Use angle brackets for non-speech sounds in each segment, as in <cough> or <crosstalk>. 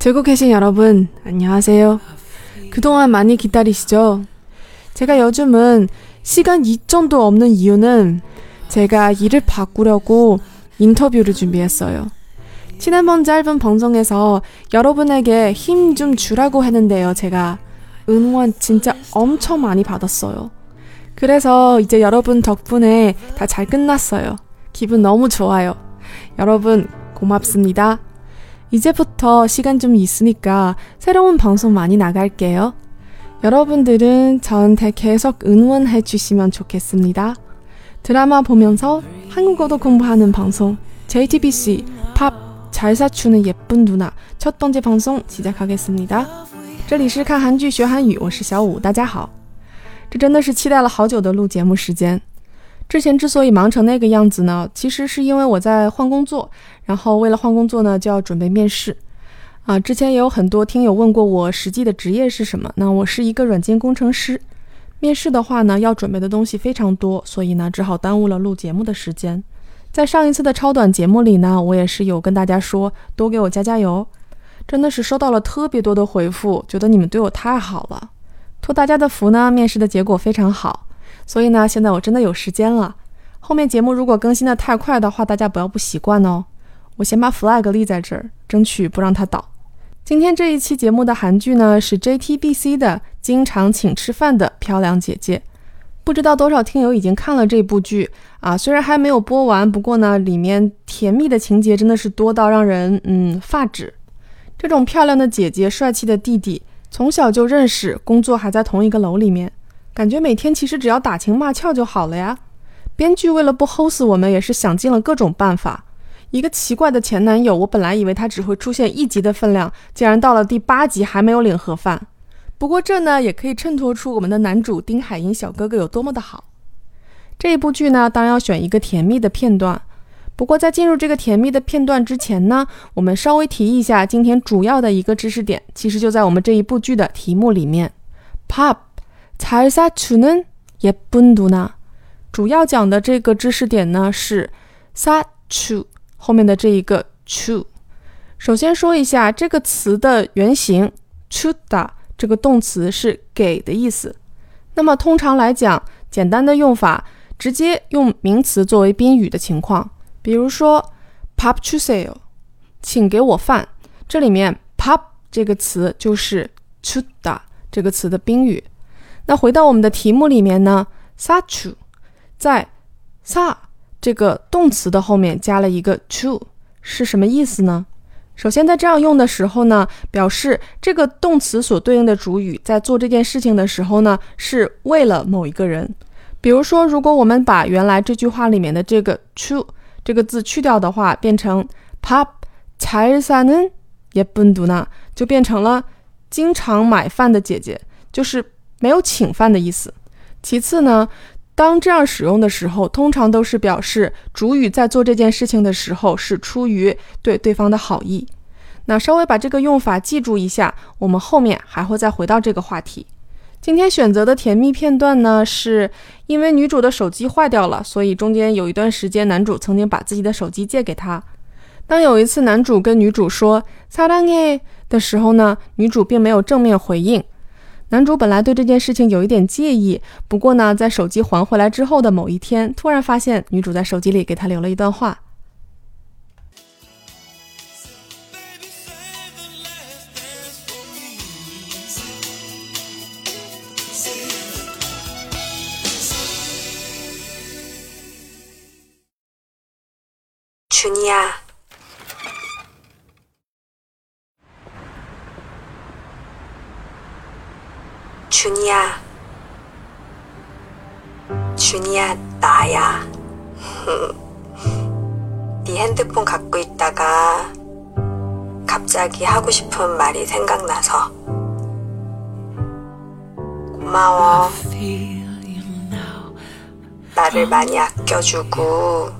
들고 계신 여러분, 안녕하세요. 그동안 많이 기다리시죠? 제가 요즘은 시간 이점도 없는 이유는 제가 일을 바꾸려고 인터뷰를 준비했어요. 지난번 짧은 방송에서 여러분에게 힘 좀 주라고 했는데요. 제가 응원 진짜 엄청 많이 받았어요. 그래서 이제 여러분 덕분에 다 잘 끝났어요. 기분 너무 좋아요. 여러분 고맙습니다. 이제부터 시간 좀 있으니까 새로운 방송 많이 나갈게요. 여러분들은 저한테 계속 응원해 주시면 좋겠습니다. 드라마 보면서 한국어도 공부하는 방송 JTBC 팝 잘 사추는 예쁜 누나 첫 번째 방송 시작하겠습니다. 这里是看韩剧学韩语，我是小五，大家好。这真的是期待了好久的录节目时间。 之前之所以忙成那个样子呢，其实是因为我在换工作，然后为了换工作呢，就要准备面试。啊，之前也有很多听友问过我实际的职业是什么，那我是一个软件工程师。面试的话呢，要准备的东西非常多，所以呢，只好耽误了录节目的时间。在上一次的超短节目里呢，我也是有跟大家说，多给我加加油。真的是收到了特别多的回复，觉得你们对我太好了，托大家的福呢，面试的结果非常好。所以呢，现在我真的有时间了。后面节目如果更新的太快的话，大家不要不习惯哦。我先把 flag 立在这儿，争取不让它倒。今天这一期节目的韩剧呢是 JTBC 的《经常请吃饭的漂亮姐姐》。不知道多少听友已经看了这部剧啊？虽然还没有播完，不过呢，里面甜蜜的情节真的是多到让人嗯发指。这种漂亮的姐姐、帅气的弟弟，从小就认识，工作还在同一个楼里面。感觉每天其实只要打情骂俏就好了呀。编剧为了不齁死我们，也是想尽了各种办法。一个奇怪的前男友，我本来以为他只会出现一集的分量，竟然到了第八集还没有领盒饭。不过这呢，也可以衬托出我们的男主丁海寅小哥哥有多么的好。这一部剧呢，当然要选一个甜蜜的片段。不过在进入这个甜蜜的片段之前呢，我们稍微提一下今天主要的一个知识点，其实就在我们这一部剧的题目里面，pop。잘사주는예쁜누나主要讲的这个知识点呢是사 주， 后面的这一个 주。 首先说一下这个词的原型주다这个动词是给的意思。那么通常来讲，简单的用法直接用名词作为宾语的情况，比如说밥주세 요， 请给我饭。这里面밥这个词就是주다这个词的宾语。 那回到我们的题目里面呢，사 주， 在사这个动词的后面加了一个 to，是什么意思呢？首先在这样用的时候呢，表示这个动词所对应的主语在做这件事情的时候呢，是为了某一个人。比如说，如果我们把原来这句话里面的这个 to 这个字去掉的话，变成밥잘사는예쁜누나就变成了经常买饭的姐姐，就是。 没有请饭的意思。其次呢，当这样使用的时候，通常都是表示主语在做这件事情的时候是出于对对方的好意。那稍微把这个用法记住一下，我们后面还会再回到这个话题。今天选择的甜蜜片段呢，是因为女主的手机坏掉了，所以中间有一段时间，男主曾经把自己的手机借给她。当有一次男主跟女主说“사랑해”的时候呢，女主并没有正面回应。 男主本来对这件事情有一点介意，不过呢，在手机还回来之后的某一天，突然发现女主在手机里给他留了一段话。去你呀！ 준이야. 준이야, 나야. <laughs> 네 핸드폰 갖고 있다가 갑자기 하고 싶은 말이 생각나서 고마워. 나를 많이 아껴주고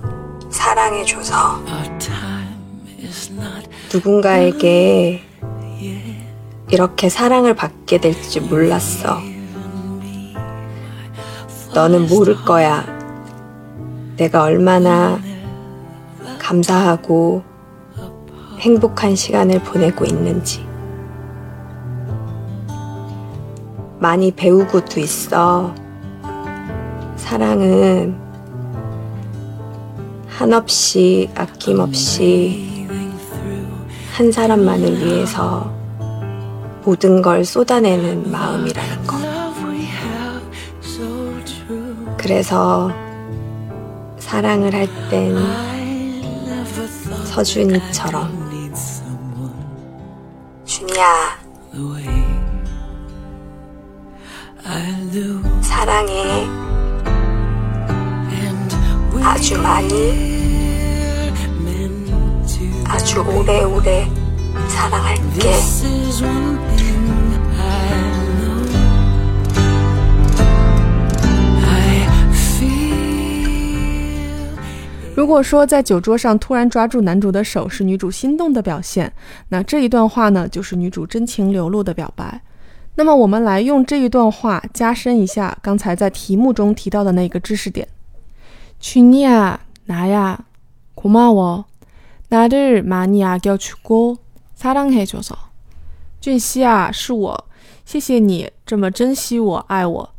사랑해줘서 누군가에게 이렇게 사랑을 받게 될지 몰랐어. 너는 모를 거야. 내가 얼마나 감사하고 행복한 시간을 보내고 있는지. 많이 배우고도 있어. 사랑은 한없이 아낌없이 한 사람만을 위해서 모든 걸 쏟아내는 마음이라는 거. 그래서 사랑을 할 땐 서준이처럼 준이야 사랑해 아주 많이 아주 오래오래 사랑할게 如果说在酒桌上突然抓住男主的手是女主心动的表现，那这一段话呢就是女主真情流露的表白。那么我们来用这一段话加深一下刚才在题目中提到的那个知识点。준이야나야고마워나를많이아껴주고사랑해줘 서。 俊熙啊，是我，谢谢你这么珍惜我、爱我。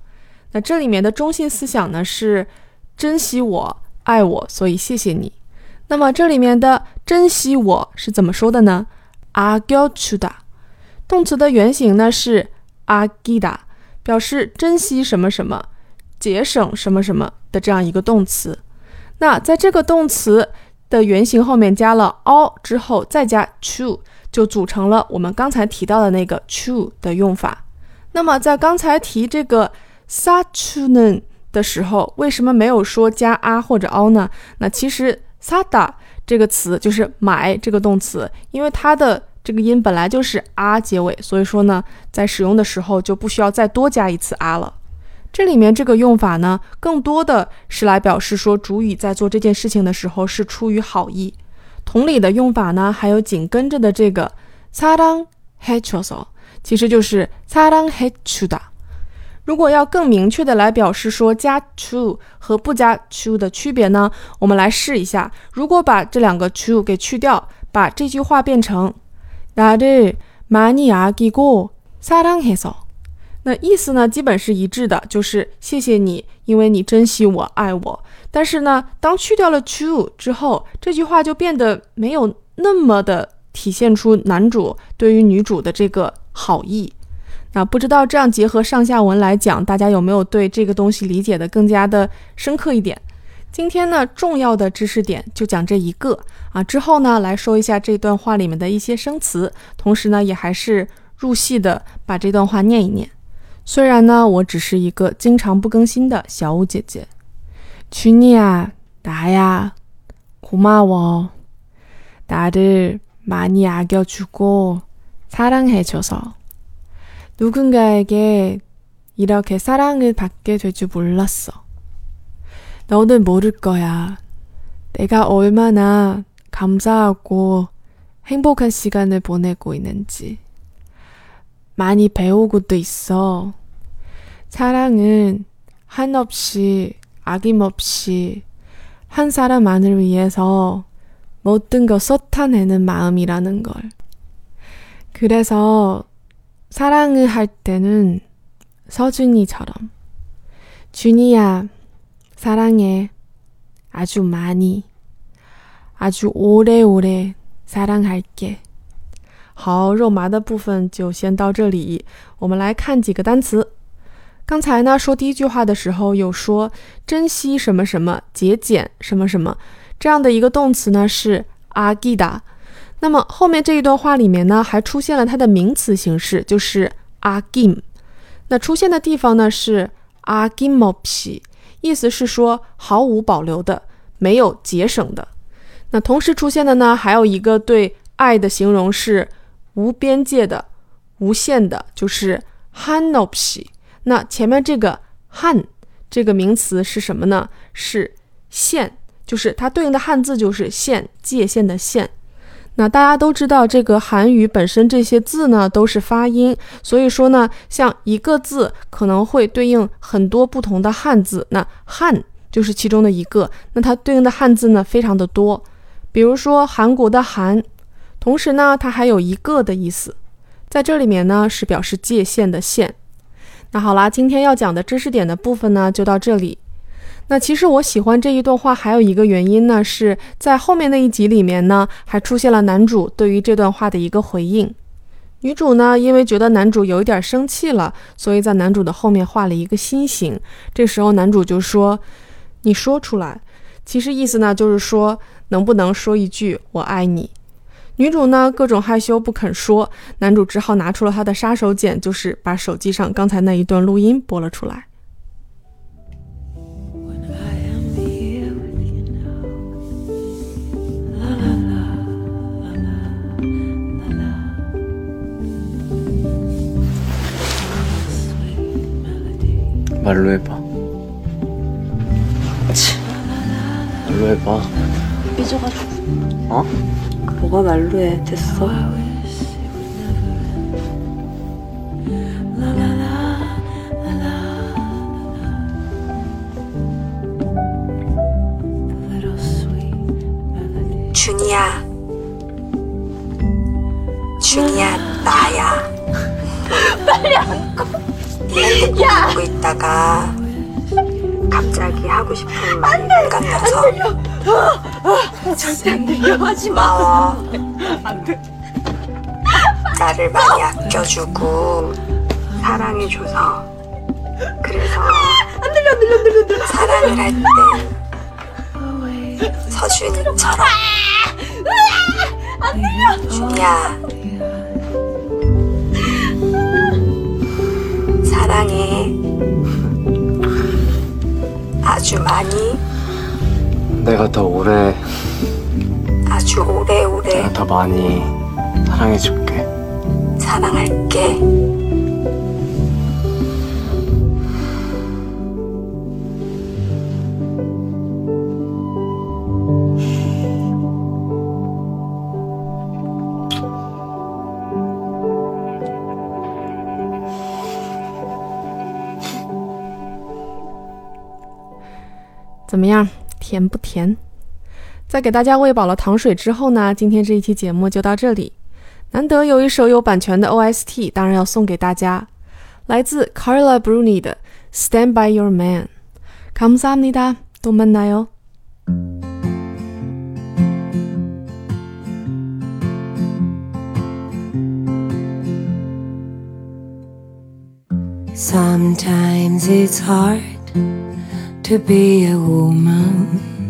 那这里面的中心思想呢是珍惜我。 爱我，所以谢谢你。那么这里面的珍惜我是怎么说的呢？아껴주 다， 动词的原形呢是아끼 다， 表示珍惜什么什么、节省什么什么的这样一个动词。那在这个动词的原形后面加了 all 之后，再加 to，就组成了我们刚才提到的那个 to 的用法。那么在刚才提这个사주는 的时候，为什么没有说加啊或者凹呢？那其实 sada 这个词就是买这个动词，因为它的这个音本来就是啊结尾，所以说呢，在使用的时候就不需要再多加一次啊了。这里面这个用法呢，更多的是来表示说主语在做这件事情的时候是出于好意。同理的用法呢，还有紧跟着的这个사랑해줘 서， 其实就是사랑해주 다。 如果要更明确的来表示说加 to 和不加 to 的区别呢？我们来试一下。如果把这两个 to 给去掉，把这句话变成나를많이아끼고사랑해 서， 那意思呢基本是一致的，就是谢谢你，因为你珍惜我、爱我。但是呢，当去掉了 to 之后，这句话就变得没有那么的体现出男主对于女主的这个好意。 那不知道这样结合上下文来讲，大家有没有对这个东西理解的更加的深刻一点？今天呢，重要的知识点就讲这一个啊。之后呢，来说一下这段话里面的一些生词，同时呢，也还是入戏的把这段话念一念。虽然呢，我只是一个经常不更新的小五姐姐。去你啊，大呀，고마워나를많이아껴주고사랑해줘 서。 누군가에게 이렇게 사랑을 받게 될 줄 몰랐어. 너는 모를 거야. 내가 얼마나 감사하고 행복한 시간을 보내고 있는지. 많이 배우고도 있어. 사랑은 한없이 아낌없이 한 사람만을 위해서 모든 걸 쏟아내는 마음이라는 걸. 그래서 사랑을 할 때는 서준이처럼 준이야 사랑해 아주 많이 아주 오래오래 사랑할게. 好，肉麻的部分就先到这里。我们来看几个单词。刚才呢说第一句话的时候有说珍惜什么什么、节俭什么什么，这样的一个动词呢是阿기다。 那么后面这一段话里面呢，还出现了它的名词形式，就是 agim。那出现的地方呢是阿金莫皮，意思是说毫无保留的，没有节省的。那同时出现的呢，还有一个对爱的形容是无边界的、无限的，就是汉诺皮。那前面这个 han 这个名词是什么呢？是线，就是它对应的汉字就是线，界限的线。那大家都知道，这个韩语本身这些字呢都是发音，所以说呢，像一个字可能会对应很多不同的汉字。那汉就是其中的一个，那它对应的汉字呢非常的多。比如说韩国的韩，同时呢它还有一个的意思，在这里面呢是表示界限的限。那好啦，今天要讲的知识点的部分呢，就到这里。那其实我喜欢这一段话，还有一个原因呢，是在后面那一集里面呢，还出现了男主对于这段话的一个回应。女主呢，因为觉得男主有一点生气了，所以在男主的后面画了一个心形。这时候男主就说：“你说出来。”其实意思呢，就是说能不能说一句“我爱你”。女主呢，各种害羞不肯说，男主只好拿出了他的杀手锏，就是把手机上刚才那一段录音播了出来。 말로 해봐. 말로 해봐. 삐져가지고 어? 뭐가 말로 해 됐어. 준이야. 준이야, 나야. 빨리 안고. 핸드폰 보고 있다가 갑자기 하고 싶은 말이 생각나서. 절대 안 들려. 하지 마. 나를 많이 아껴주고 사랑해줘서 그래서 안 들려 안 들려 안 들려 사랑을 할 때 서준이처럼 준이야 아주 많이 내가 더 오래, 아주 오래오래 내가 더 많이 사랑해줄게. 사랑할게 “怎么样，甜不甜？”在给大家喂饱了糖水之后呢，今天这一期节目就到这里。难得有一首有版权的 OST，当然要送给大家，来自 Carla Bruni 的《Stand by Your Man》。감사합니다，또만나요。 Sometimes it's hard To be a woman.